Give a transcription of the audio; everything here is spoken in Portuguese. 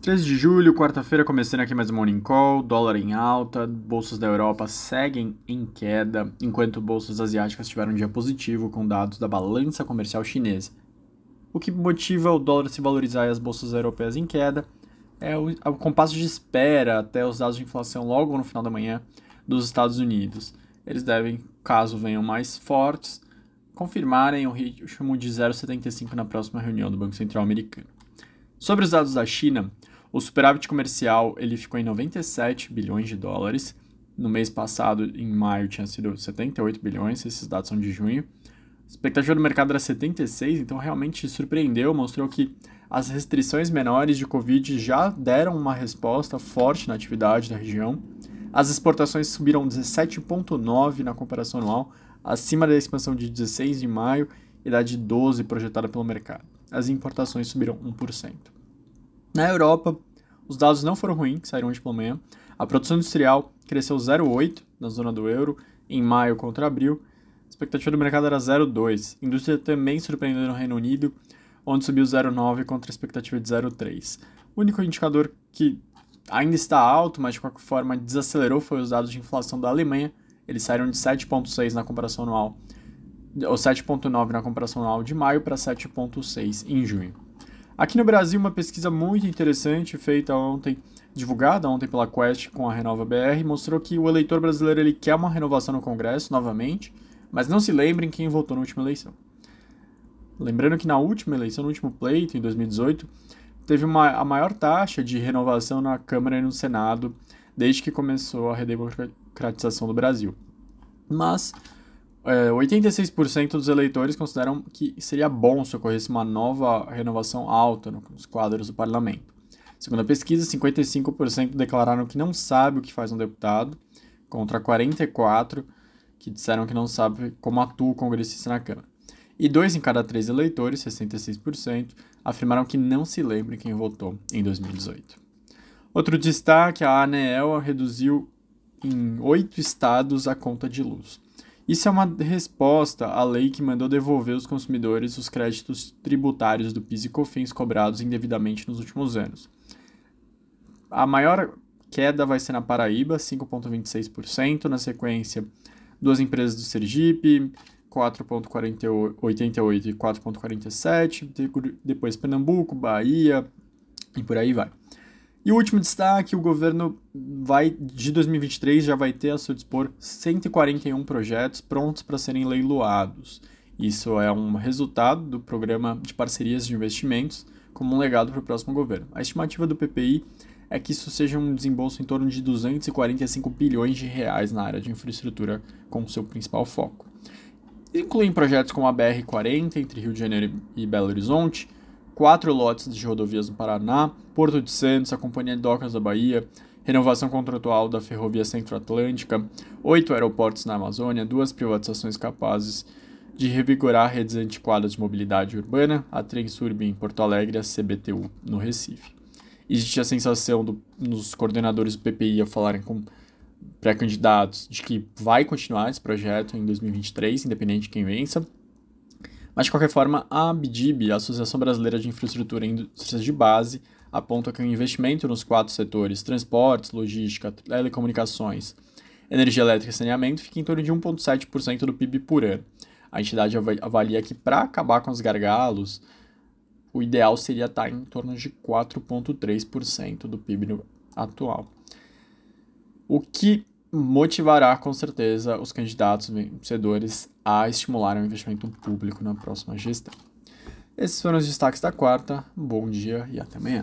13 de julho, quarta-feira, começando aqui mais um Morning Call, dólar em alta, bolsas da Europa seguem em queda, enquanto bolsas asiáticas tiveram um dia positivo com dados da balança comercial chinesa. O que motiva o dólar se valorizar e as bolsas europeias em queda é o, o compasso de espera até os dados de inflação logo no final da manhã dos Estados Unidos. Eles devem, caso venham mais fortes, confirmarem o ritmo de 0,75 na próxima reunião do Banco Central Americano. Sobre os dados da China, o superávit comercial ele ficou em 97 bilhões de dólares. No mês passado, em maio, tinha sido 78 bilhões, esses dados são de junho. A expectativa do mercado era 76, então realmente surpreendeu, mostrou que as restrições menores de Covid já deram uma resposta forte na atividade da região. As exportações subiram 17,9% na comparação anual, acima da expansão de 16 de maio e da de 12 projetada pelo mercado. As importações subiram 1%. Na Europa, os dados não foram ruins, saíram hoje pela. A produção industrial cresceu 0,8 na zona do euro em maio contra abril. A expectativa do mercado era 0,2. A indústria também surpreendeu no Reino Unido, onde subiu 0,9 contra a expectativa de 0,3. O único indicador que ainda está alto, mas de qualquer forma desacelerou, foi os dados de inflação da Alemanha. Eles saíram de 7,6 na comparação anual, ou 7,9 na comparação anual de maio para 7,6 em junho. Aqui no Brasil, uma pesquisa muito interessante feita ontem, divulgada ontem pela Quest com a Renova BR, mostrou que o eleitor brasileiro ele quer uma renovação no Congresso novamente, mas não se lembrem quem votou na última eleição. Lembrando que na última eleição, no último pleito, em 2018, teve uma, a maior taxa de renovação na Câmara e no Senado desde que começou a redemocratização do Brasil. Mas é, 86% dos eleitores consideram que seria bom se ocorresse uma nova renovação alta nos quadros do parlamento. Segundo a pesquisa, 55% declararam que não sabe o que faz um deputado, contra 44% que disseram que não sabe como atua o congressista na Câmara. E dois em cada três eleitores, 66%, afirmaram que não se lembram quem votou em 2018. Outro destaque, a ANEEL reduziu em oito estados a conta de luz. Isso é uma resposta à lei que mandou devolver aos consumidores os créditos tributários do PIS e COFINS cobrados indevidamente nos últimos anos. A maior queda vai ser na Paraíba, 5,26%, na sequência, duas empresas do Sergipe, 4,88 e 4,47, depois Pernambuco, Bahia e por aí vai. E o último destaque, o governo vai de 2023 já vai ter a seu dispor 141 projetos prontos para serem leiloados. Isso é um resultado do programa de parcerias de investimentos como um legado para o próximo governo. A estimativa do PPI é que isso seja um desembolso em torno de 245 bilhões de reais na área de infraestrutura com seu principal foco. Incluem projetos como a BR-40 entre Rio de Janeiro e Belo Horizonte, quatro lotes de rodovias no Paraná, Porto de Santos, a Companhia de Docas da Bahia, renovação contratual da Ferrovia Centro-Atlântica, oito aeroportos na Amazônia, duas privatizações capazes de revigorar redes antiquadas de mobilidade urbana, a Transurb em Porto Alegre e a CBTU no Recife. Existe a sensação do, nos coordenadores do PPI a falarem com pré-candidatos de que vai continuar esse projeto em 2023, independente de quem vença, mas, de qualquer forma, a ABDIB, a Associação Brasileira de Infraestrutura e Indústrias de Base, aponta que o investimento nos quatro setores, transportes, logística, telecomunicações, energia elétrica e saneamento, fica em torno de 1,7% do PIB por ano. A entidade avalia que, para acabar com os gargalos, o ideal seria estar em torno de 4,3% do PIB atual. O que motivará com certeza os candidatos vencedores a estimular o investimento público na próxima gestão. Esses foram os destaques da quarta. bom dia e até amanhã.